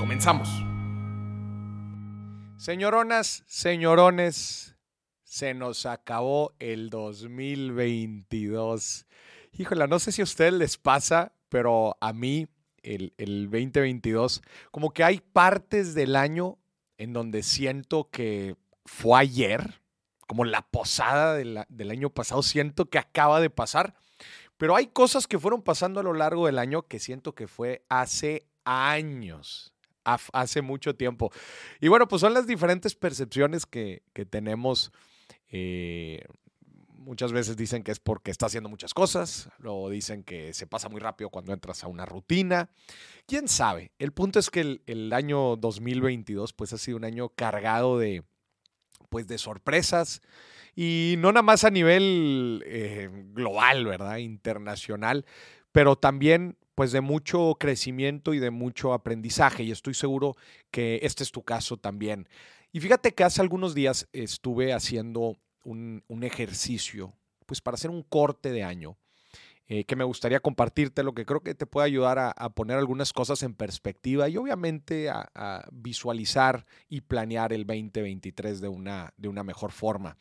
Comenzamos. Señoronas, señorones, se nos acabó el 2022. Híjole, no sé si a ustedes les pasa, pero a mí el, 2022, como que hay partes del año en donde siento que fue ayer, como la posada del año pasado, siento que acaba de pasar, pero hay cosas que fueron pasando a lo largo del año que siento que fue hace años, hace mucho tiempo. Y bueno, pues son las diferentes percepciones que, tenemos eh, Muchas veces dicen que es porque está haciendo muchas cosas, luego dicen que se pasa muy rápido cuando entras a una rutina. ¿Quién sabe? El punto es que el, año 2022 pues ha sido un año cargado de, pues, de sorpresas y no nada más a nivel eh, global, ¿verdad? Internacional, pero también pues de mucho crecimiento y de mucho aprendizaje y estoy seguro que este es tu caso también. Y fíjate que hace algunos días estuve haciendo un, ejercicio, pues para hacer un corte de año, eh, que me gustaría compartirte, lo que creo que te puede ayudar a, poner algunas cosas en perspectiva y obviamente a, visualizar y planear el 2023 de una, de una mejor forma.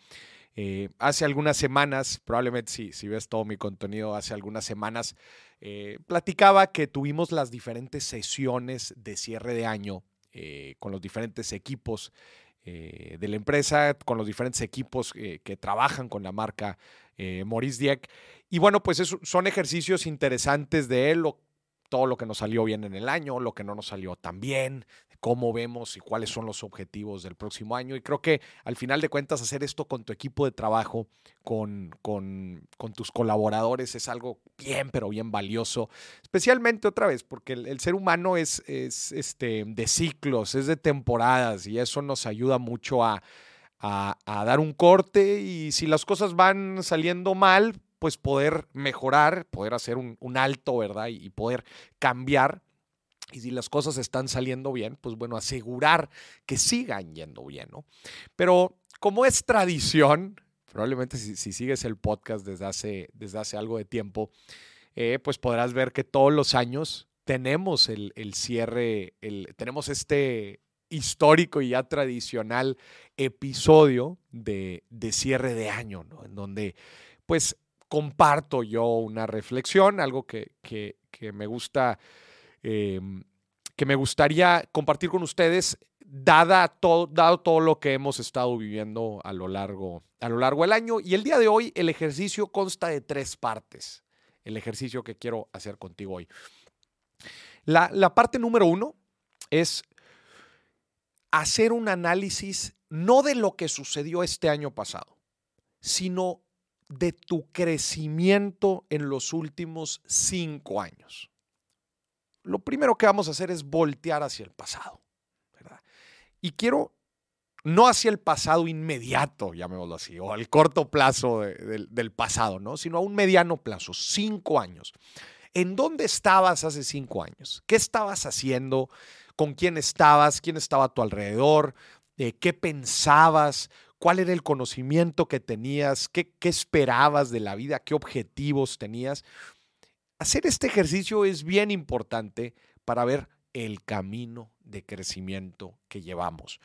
Eh, hace algunas semanas, probablemente si, si, ves todo mi contenido, hace algunas semanas, eh, platicaba que tuvimos las diferentes sesiones de cierre de año con los diferentes equipos eh, de la empresa, con los diferentes equipos eh, que trabajan con la marca eh, Maurice Dieck. Y bueno, pues son ejercicios interesantes de él, todo lo que nos salió bien en el año, lo que no nos salió tan bien, cómo vemos y cuáles son los objetivos del próximo año. Y creo que al final de cuentas hacer esto con tu equipo de trabajo, con, con, tus colaboradores, es algo bien, pero bien valioso. Especialmente otra vez, porque el, ser humano es, es este, de ciclos, es de temporadas y eso nos ayuda mucho a, a, dar un corte y si las cosas van saliendo mal, pues poder mejorar, poder hacer un, un alto, ¿verdad? Y poder cambiar y si las cosas están saliendo bien, pues bueno, asegurar que sigan yendo bien, ¿no? Pero como es tradición, probablemente si, sigues el podcast desde hace, desde hace algo de tiempo, eh, pues podrás ver que todos los años tenemos el, cierre, el, tenemos este histórico y ya tradicional episodio de, cierre de año, ¿no? En donde pues comparto yo una reflexión, algo que, que, me gusta Em, que me gustaría compartir con ustedes, dada todo, dado todo lo que hemos estado viviendo a lo, largo, a lo largo del año. Y el día de hoy el ejercicio consta de tres partes, el ejercicio que quiero hacer contigo hoy. La, la parte número uno es hacer un análisis no de lo que sucedió este año pasado, sino de tu crecimiento en los últimos cinco años lo primero que vamos a hacer es voltear hacia el pasado. Y quiero, no hacia el pasado inmediato, llamémoslo así, o al corto plazo del pasado, ¿no? sino a un mediano plazo, cinco años. ¿En dónde estabas hace cinco años? ¿Qué estabas haciendo? ¿Con quién estabas? ¿Quién estaba a tu alrededor? Eh, ¿Qué pensabas? ¿Cuál era el conocimiento que tenías? ¿Qué, ¿Qué esperabas de la vida? ¿Qué objetivos tenías? Hacer este ejercicio es bien importante para ver el camino de crecimiento que llevamos,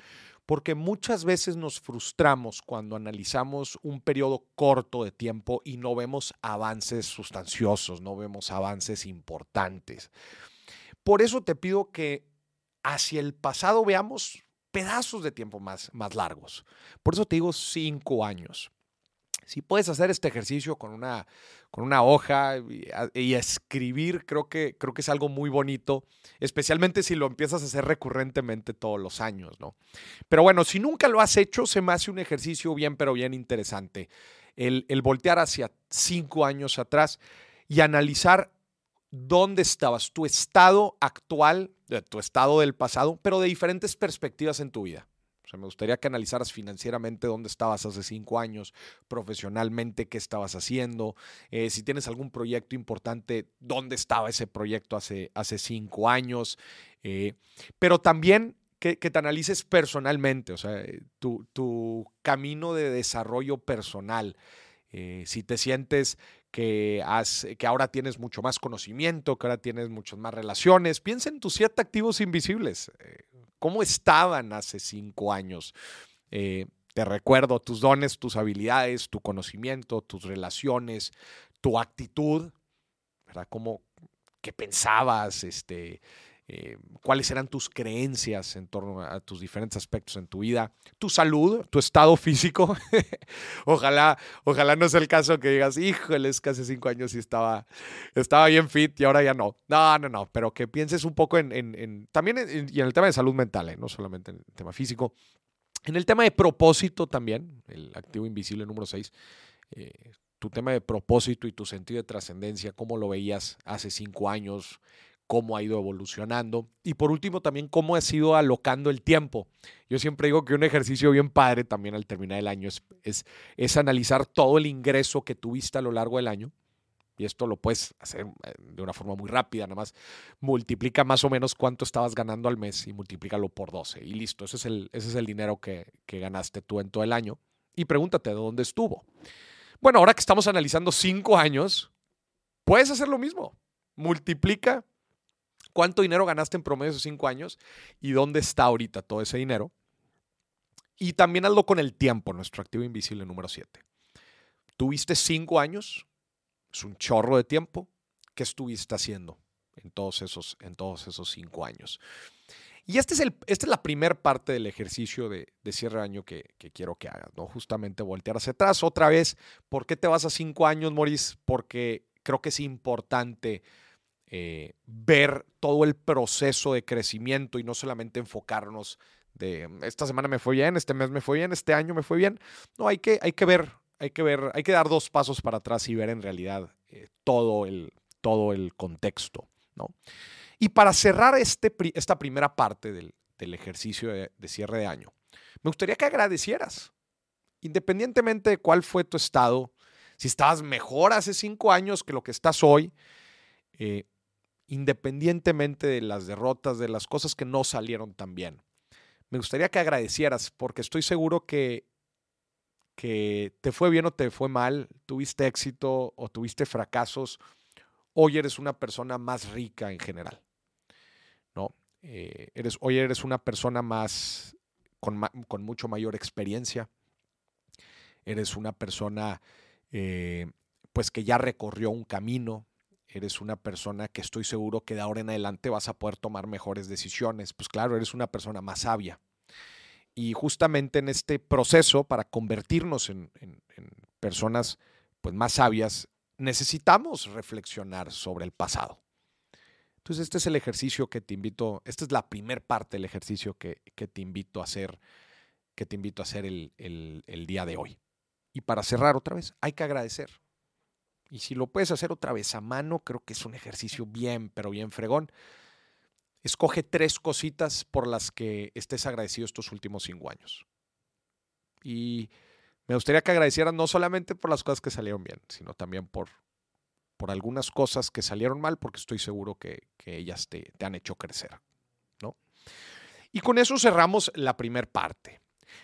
porque muchas veces nos frustramos cuando analizamos un periodo corto de tiempo y no vemos avances sustanciosos, no vemos avances importantes. Por eso te pido que hacia el pasado veamos pedazos de tiempo más, más largos. Por eso te digo cinco años. Si puedes hacer este ejercicio con una, con una hoja y, escribir, creo que, creo que es algo muy bonito, especialmente si lo empiezas a hacer recurrentemente todos los años, ¿no? Pero bueno, si nunca lo has hecho, se me hace un ejercicio bien, pero bien interesante. El, el voltear hacia cinco años atrás y analizar dónde estabas, tu estado actual, tu estado del pasado, pero de diferentes perspectivas en tu vida. O sea, me gustaría que analizaras financieramente dónde estabas hace cinco años, profesionalmente qué estabas haciendo, eh, si tienes algún proyecto importante, dónde estaba ese proyecto hace, hace cinco años, eh, pero también que, te analices personalmente, o sea, eh, tu, tu camino de desarrollo personal. si te sientes que, que ahora tienes mucho más conocimiento, que ahora tienes muchas más relaciones, piensa en tus siete activos invisibles. ¿Cómo estaban hace cinco años? Eh, te recuerdo tus dones, tus habilidades, tu conocimiento, tus relaciones, tu actitud, ¿verdad? ¿Cómo, ¿Qué pensabas? Este, eh, cuáles eran tus creencias en torno a tus diferentes aspectos en tu vida, tu salud, tu estado físico. ojalá, ojalá no sea el caso que digas, híjole, es que hace cinco años sí estaba, estaba bien fit y ahora ya no. No, no, no, pero que pienses un poco en, también y en el tema de salud mental, ¿eh? no solamente en el tema físico. En el tema de propósito también, el activo invisible número 6, eh, tu tema de propósito y tu sentido de trascendencia, cómo lo veías hace cinco años, cómo ha ido evolucionando y por último también cómo ha sido alocando el tiempo. Yo siempre digo que un ejercicio bien padre también al terminar el año es, es, analizar todo el ingreso que tuviste a lo largo del año y esto lo puedes hacer eh, de una forma muy rápida, nada más multiplica más o menos cuánto estabas ganando al mes y multiplícalo por 12 y listo, ese es el, ese es el dinero que, que ganaste tú en todo el año y pregúntate de dónde estuvo. Bueno, ahora que estamos analizando cinco años, puedes hacer lo mismo. Multiplica cuánto dinero ganaste en promedio esos cinco años y dónde está ahorita todo ese dinero. Y también hazlo con el tiempo, nuestro activo invisible número 7. Tuviste cinco años, es un chorro de tiempo. ¿Qué estuviste haciendo en todos esos, en todos esos cinco años? Y este es el, esta es la primera parte del ejercicio de, cierre de año que, que, quiero que hagas, ¿no? Justamente voltear hacia atrás otra vez. ¿Por qué te vas a cinco años, Maurice? Porque creo que es importante eh, ver todo el proceso de crecimiento y no solamente enfocarnos de esta semana me fue bien, este mes me fue bien, este año me fue bien. No, hay que, hay que ver, hay que ver, hay que dar dos pasos para atrás y ver en realidad eh, todo, el, todo el contexto. ¿no? Y para cerrar este, esta primera parte del, ejercicio de, de cierre de año, me gustaría que agradecieras, independientemente de cuál fue tu estado, si estabas mejor hace cinco años que lo que estás hoy, eh, independientemente de las derrotas, de las cosas que no salieron tan bien. Me gustaría que agradecieras porque estoy seguro que, que te fue bien o te fue mal, tuviste éxito o tuviste fracasos, hoy eres una persona más rica en general. ¿no? Eh, eres, hoy eres una persona más con, con, mucho mayor experiencia. Eres una persona eh, pues que ya recorrió un camino, eres una persona que estoy seguro que de ahora en adelante vas a poder tomar mejores decisiones. Pues claro, eres una persona más sabia. Y justamente en este proceso, para convertirnos en, personas pues, más sabias, necesitamos reflexionar sobre el pasado. Entonces, este es el ejercicio que te invito, esta es la primera parte del ejercicio que, te invito a hacer, que te invito a hacer el día de hoy. Y para cerrar otra vez, hay que agradecer. Y si lo puedes hacer otra vez a mano, creo que es un ejercicio bien, pero bien fregón. Escoge tres cositas por las que estés agradecido estos últimos cinco años. Y me gustaría que agradecieras no solamente por las cosas que salieron bien, sino también por, por algunas cosas que salieron mal, porque estoy seguro que, ellas te, te, han hecho crecer. ¿no? Y con eso cerramos la primera parte.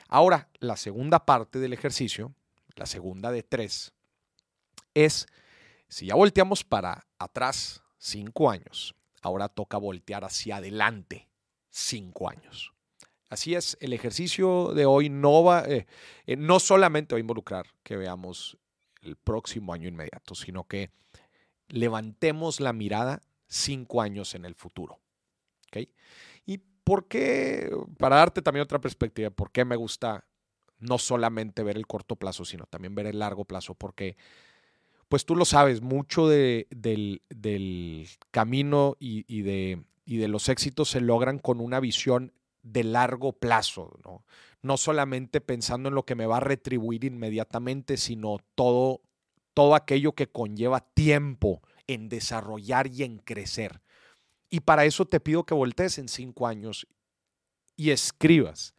Ahora, la segunda parte del ejercicio, la segunda de tres, es, si ya volteamos para atrás cinco años, ahora toca voltear hacia adelante cinco años. Así es, el ejercicio de hoy no va, eh, eh, no solamente va a involucrar que veamos el próximo año inmediato, sino que levantemos la mirada cinco años en el futuro. ¿Y por qué? Para darte también otra perspectiva, ¿por qué me gusta no solamente ver el corto plazo, sino también ver el largo plazo? Porque pues tú lo sabes, mucho del, camino y, de, de, los éxitos se logran con una visión de largo plazo, ¿no? No solamente pensando en lo que me va a retribuir inmediatamente, sino todo, todo aquello que conlleva tiempo en desarrollar y en crecer. Y para eso te pido que voltees en cinco años y escribas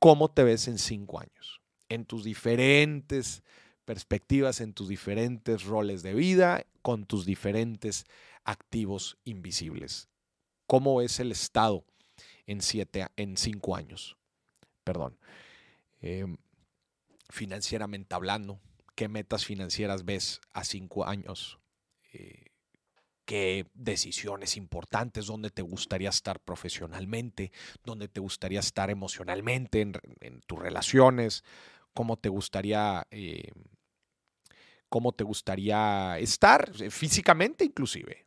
cómo te ves en cinco años, en tus diferentes perspectivas, en tus diferentes roles de vida, con tus diferentes activos invisibles. ¿Cómo es el estado en, siete, en cinco años? Perdón. Em, financieramente hablando, ¿qué metas financieras ves a cinco años? Eh, qué decisiones importantes, dónde te gustaría estar profesionalmente, dónde te gustaría estar emocionalmente en, tus relaciones, cómo te gustaría, eh, cómo te gustaría estar eh, físicamente inclusive.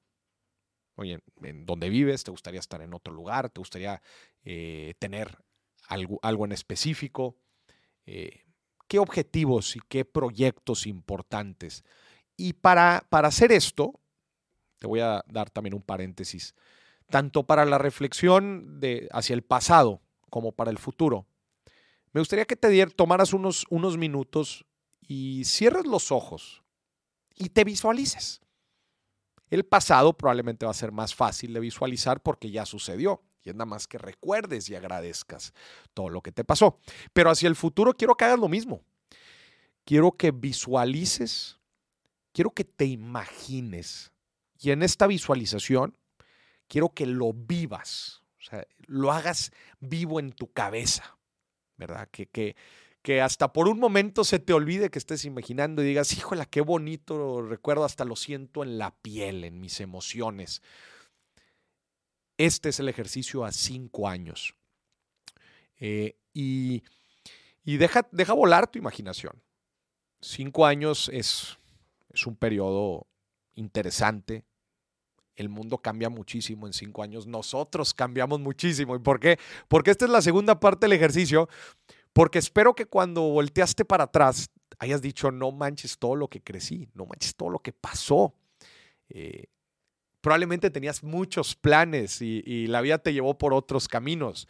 Oye, en dónde vives, te gustaría estar en otro lugar, te gustaría eh, tener algo, algo, en específico, qué objetivos y qué proyectos importantes. Y para, para hacer esto, te voy a dar también un paréntesis, tanto para la reflexión de, hacia el pasado como para el futuro. Me gustaría que te tomaras unos, unos minutos y cierres los ojos y te visualices. El pasado probablemente va a ser más fácil de visualizar porque ya sucedió. Y es nada más que recuerdes y agradezcas todo lo que te pasó. Pero hacia el futuro quiero que hagas lo mismo. Quiero que visualices, quiero que te imagines y en esta visualización quiero que lo vivas, o sea, lo hagas vivo en tu cabeza, ¿verdad? Que, que, que hasta por un momento se te olvide que estés imaginando y digas, híjole, qué bonito recuerdo, hasta lo siento en la piel, en mis emociones. Este es el ejercicio a cinco años. Eh, y, y deja, deja volar tu imaginación. Cinco años es, es un periodo interesante. El mundo cambia muchísimo en cinco años. Nosotros cambiamos muchísimo. ¿Y por qué? Porque esta es la segunda parte del ejercicio. Porque espero que cuando volteaste para atrás hayas dicho, no manches todo lo que crecí, no manches todo lo que pasó. Eh, probablemente tenías muchos planes y, y la vida te llevó por otros caminos.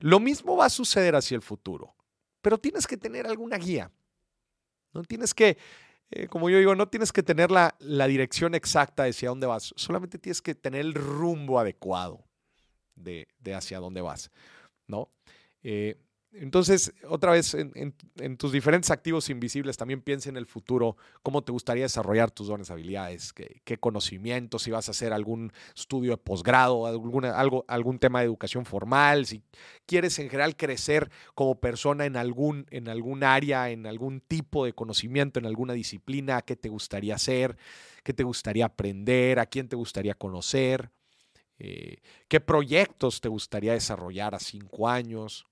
Lo mismo va a suceder hacia el futuro, pero tienes que tener alguna guía. No tienes que eh, como yo digo, no tienes que tener la, dirección exacta de hacia dónde vas, solamente tienes que tener el rumbo adecuado de, hacia dónde vas, ¿no? Eh, entonces, otra vez, en, tus diferentes activos invisibles, también piensa en el futuro, cómo te gustaría desarrollar tus dones, habilidades, qué, conocimientos, si vas a hacer algún estudio de posgrado, alguna, algo, algún tema de educación formal, si quieres en general crecer como persona en algún, en algún área, en algún tipo de conocimiento, en alguna disciplina, qué te gustaría hacer, qué te gustaría aprender, a quién te gustaría conocer, eh, qué proyectos te gustaría desarrollar a cinco años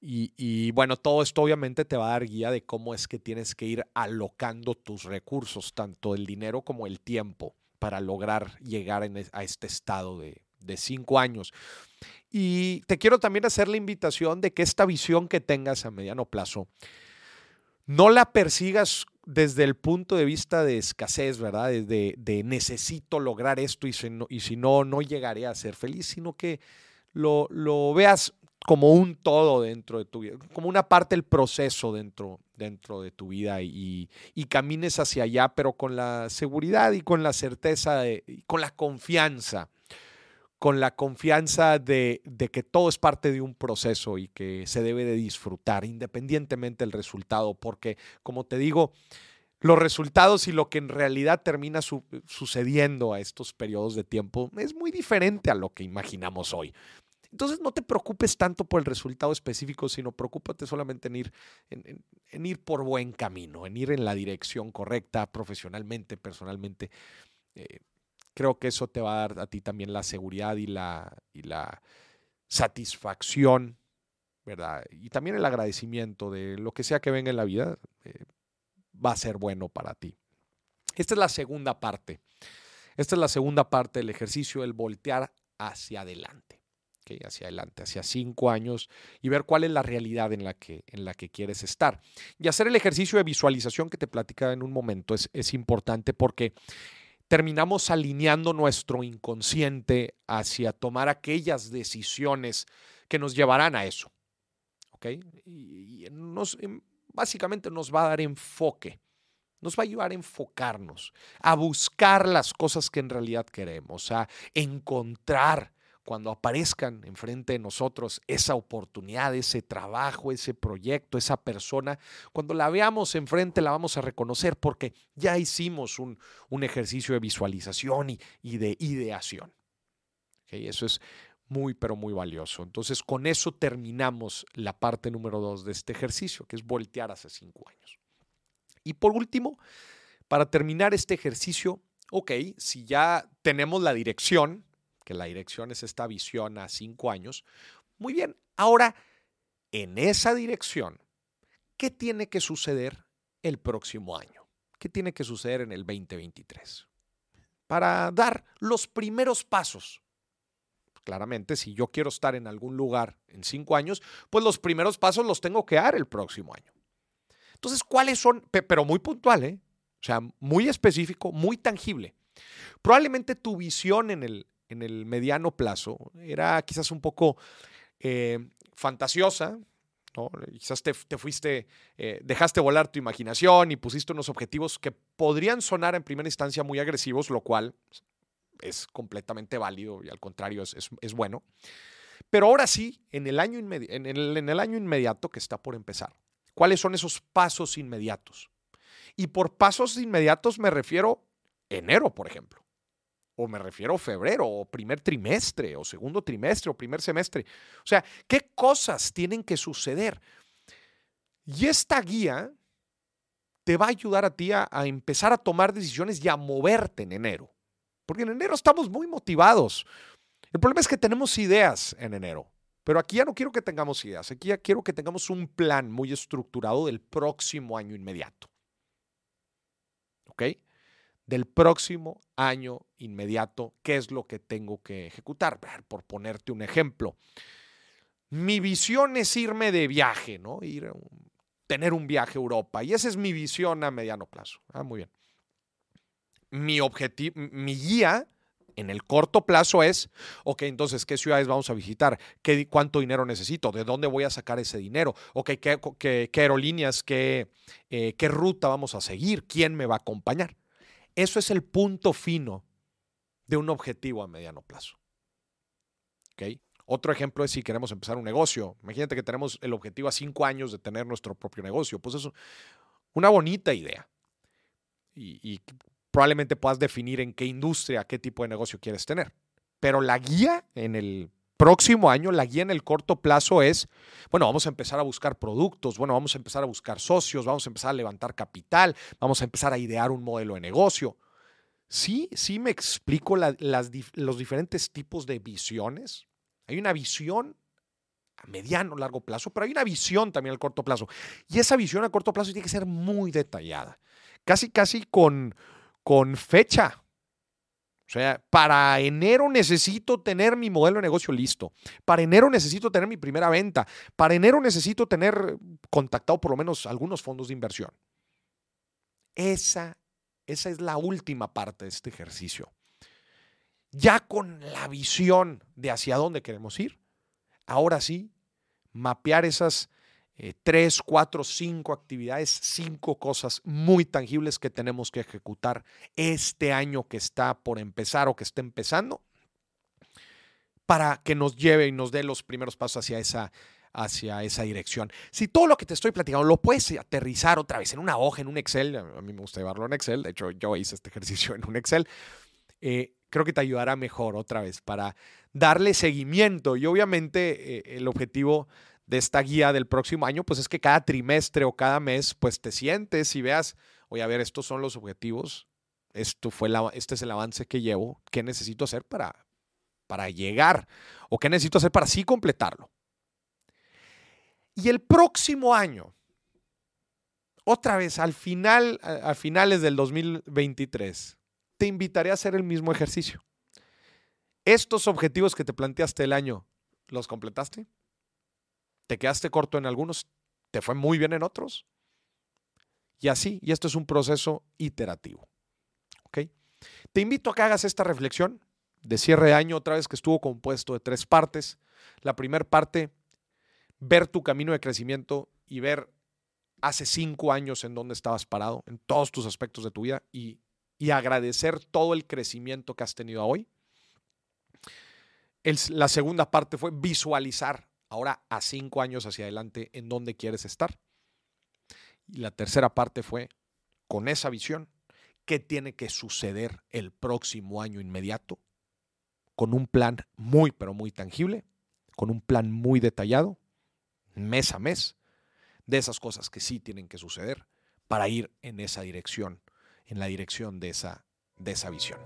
y, bueno, todo esto obviamente te va a dar guía de cómo es que tienes que ir alocando tus recursos, tanto el dinero como el tiempo, para lograr llegar a este estado de, de cinco años. Y te quiero también hacer la invitación de que esta visión que tengas a mediano plazo, no la persigas desde el punto de vista de escasez, ¿verdad? De, de necesito lograr esto y si, no, y si no, no llegaré a ser feliz, sino que lo, lo veas como un todo dentro de tu vida, como una parte del proceso dentro, dentro de tu vida y, camines hacia allá, pero con la seguridad y con la certeza, y con la confianza, con la confianza de, de, que todo es parte de un proceso y que se debe de disfrutar independientemente del resultado, porque como te digo, los resultados y lo que en realidad termina sucediendo a estos periodos de tiempo es muy diferente a lo que imaginamos hoy. Entonces no te preocupes tanto por el resultado específico, sino preocúpate solamente en ir, en, ir por buen camino, en ir en la dirección correcta, profesionalmente, personalmente. Eh, creo que eso te va a dar a ti también la seguridad y la, y la satisfacción, ¿verdad? Y también el agradecimiento de lo que sea que venga en la vida, eh, va a ser bueno para ti. Esta es la segunda parte. Esta es la segunda parte del ejercicio, el voltear hacia adelante hacia adelante, hacia cinco años y ver cuál es la realidad en la que, en la que quieres estar. Y hacer el ejercicio de visualización que te platicaba en un momento es, es importante porque terminamos alineando nuestro inconsciente hacia tomar aquellas decisiones que nos llevarán a eso. ¿Ok? Y nos, em, básicamente nos va a dar enfoque nos va a ayudar a enfocarnos, a buscar las cosas que en realidad queremos, a encontrar cuando aparezcan enfrente de nosotros esa oportunidad, ese trabajo, ese proyecto, esa persona, cuando la veamos enfrente la vamos a reconocer porque ya hicimos un, ejercicio de visualización y, de ideación. Eso es muy, pero muy valioso. Entonces, con eso terminamos la parte número dos de este ejercicio, que es voltear hace cinco años. Y por último, para terminar este ejercicio, ok, si ya tenemos la dirección, que la dirección es esta visión a cinco años, muy bien, ahora, en esa dirección, ¿qué tiene que suceder el próximo año? ¿Qué tiene que suceder en el 2023? Para dar los primeros pasos. Claramente, si yo quiero estar en algún lugar en cinco años, pues los primeros pasos los tengo que dar el próximo año. Entonces, ¿cuáles son? Pero muy puntual, ¿eh? O sea, muy específico, muy tangible. Probablemente tu visión en el, en el mediano plazo era quizás un poco eh, fantasiosa. Quizás te, fuiste, eh, dejaste volar tu imaginación y pusiste unos objetivos que podrían sonar en primera instancia muy agresivos, lo cual es completamente válido y al contrario es, bueno. Pero ahora sí, en el, año en el año inmediato que está por empezar, ¿Cuáles son esos pasos inmediatos? Y por pasos inmediatos me refiero enero, por ejemplo. O me refiero febrero, o primer trimestre, o segundo trimestre, o primer semestre. O sea, ¿qué cosas tienen que suceder? Y esta guía te va a ayudar a ti a, a, empezar a tomar decisiones y a moverte en enero. Porque en enero estamos muy motivados. El problema es que tenemos ideas en enero. Pero aquí ya no quiero que tengamos ideas, aquí ya quiero que tengamos un plan muy estructurado del próximo año inmediato. ¿Ok? Del próximo año inmediato, ¿qué es lo que tengo que ejecutar? Por ponerte un ejemplo. Mi visión es irme de viaje, ¿no? Ir tener un viaje a Europa. Y esa es mi visión a mediano plazo. Ah, muy bien. Mi objetivo, mi guía en el corto plazo es, ok, entonces, ¿qué ciudades vamos a visitar? ¿Qué, ¿Cuánto dinero necesito? ¿De dónde voy a sacar ese dinero? Ok, ¿qué, aerolíneas, qué, eh, qué ruta vamos a seguir? ¿Quién me va a acompañar? Eso es el punto fino de un objetivo a mediano plazo. Otro ejemplo es si queremos empezar un negocio. Imagínate que tenemos el objetivo a cinco años de tener nuestro propio negocio. Pues eso, una bonita idea. Y probablemente puedas definir en qué industria, qué tipo de negocio quieres tener. Pero la guía en el próximo año, la guía en el corto plazo es, bueno, vamos a empezar a buscar productos, bueno, vamos a empezar a buscar socios, vamos a empezar a levantar capital, vamos a empezar a idear un modelo de negocio. Sí, sí me explico las, los diferentes tipos de visiones. Hay una visión a mediano, largo plazo, pero hay una visión también al corto plazo. Y esa visión a corto plazo tiene que ser muy detallada. Casi, casi con, con fecha. O sea, para enero necesito tener mi modelo de negocio listo. Para enero necesito tener mi primera venta. Para enero necesito tener contactado por lo menos algunos fondos de inversión. Esa, esa es la última parte de este ejercicio. Ya con la visión de hacia dónde queremos ir, ahora sí, mapear esas eh, tres, cuatro, cinco actividades, cinco cosas muy tangibles que tenemos que ejecutar este año que está por empezar o que está empezando para que nos lleve y nos dé los primeros pasos hacia esa, hacia esa dirección. Si todo lo que te estoy platicando lo puedes aterrizar otra vez en una hoja, en un Excel, a mí me gusta llevarlo en Excel, de hecho yo hice este ejercicio en un Excel, eh, creo que te ayudará mejor otra vez para darle seguimiento y obviamente eh, el objetivo de esta guía del próximo año, pues es que cada trimestre o cada mes, pues te sientes y veas, oye, a ver, estos son los objetivos, esto fue la, este es el avance que llevo, ¿qué necesito hacer para, para llegar? ¿O qué necesito hacer para sí completarlo? Y el próximo año, otra vez, al final, a finales del 2023, te invitaré a hacer el mismo ejercicio. Estos objetivos que te planteaste el año, ¿los completaste? Te quedaste corto en algunos, te fue muy bien en otros. Y así, y esto es un proceso iterativo. ¿Ok? Te invito a que hagas esta reflexión de cierre de año, otra vez que estuvo compuesto de tres partes. La primera parte, ver tu camino de crecimiento y ver hace cinco años en dónde estabas parado, en todos tus aspectos de tu vida y, y agradecer todo el crecimiento que has tenido hoy. la segunda parte fue visualizar ahora a cinco años hacia adelante en dónde quieres estar. Y la tercera parte fue, con esa visión, qué tiene que suceder el próximo año inmediato, con un plan muy, pero muy tangible, con un plan muy detallado, mes a mes, de esas cosas que sí tienen que suceder para ir en esa dirección, en la dirección de esa, de esa visión.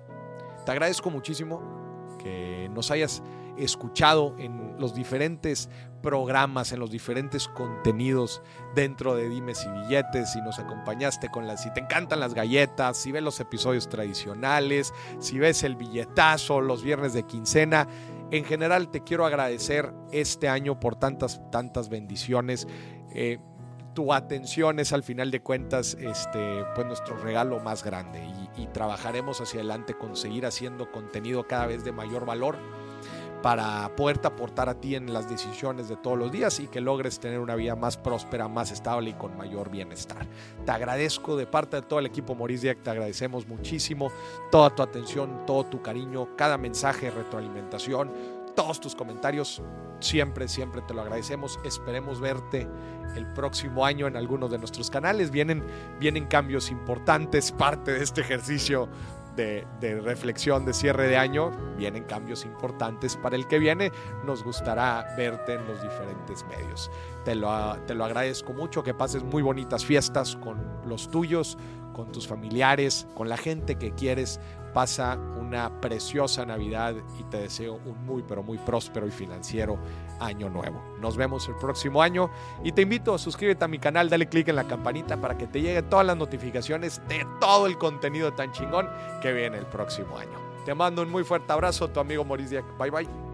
Te agradezco muchísimo que nos hayas escuchado en los diferentes programas, en los diferentes contenidos dentro de Dimes y Billetes, si nos acompañaste con las, si te encantan las galletas, si ves los episodios tradicionales, si ves el billetazo, los viernes de quincena. En general te quiero agradecer este año por tantas, tantas bendiciones. Eh, tu atención es al final de cuentas este, pues nuestro regalo más grande y, y trabajaremos hacia adelante con seguir haciendo contenido cada vez de mayor valor para poderte aportar a ti en las decisiones de todos los días y que logres tener una vida más próspera, más estable y con mayor bienestar. Te agradezco de parte de todo el equipo Moris te agradecemos muchísimo toda tu atención, todo tu cariño, cada mensaje retroalimentación, todos tus comentarios. Siempre, siempre te lo agradecemos. Esperemos verte el próximo año en algunos de nuestros canales. Vienen, vienen cambios importantes, parte de este ejercicio de, reflexión de cierre de año, vienen cambios importantes para el que viene. Nos gustará verte en los diferentes medios. Te lo, te lo agradezco mucho, que pases muy bonitas fiestas con los tuyos, con tus familiares, con la gente que quieres. Pasa una preciosa Navidad y te deseo un muy, pero muy próspero y financiero año nuevo. Nos vemos el próximo año y te invito a suscríbete a mi canal, dale click en la campanita para que te lleguen todas las notificaciones de todo el contenido tan chingón que viene el próximo año. Te mando un muy fuerte abrazo, tu amigo Maurice Bye bye.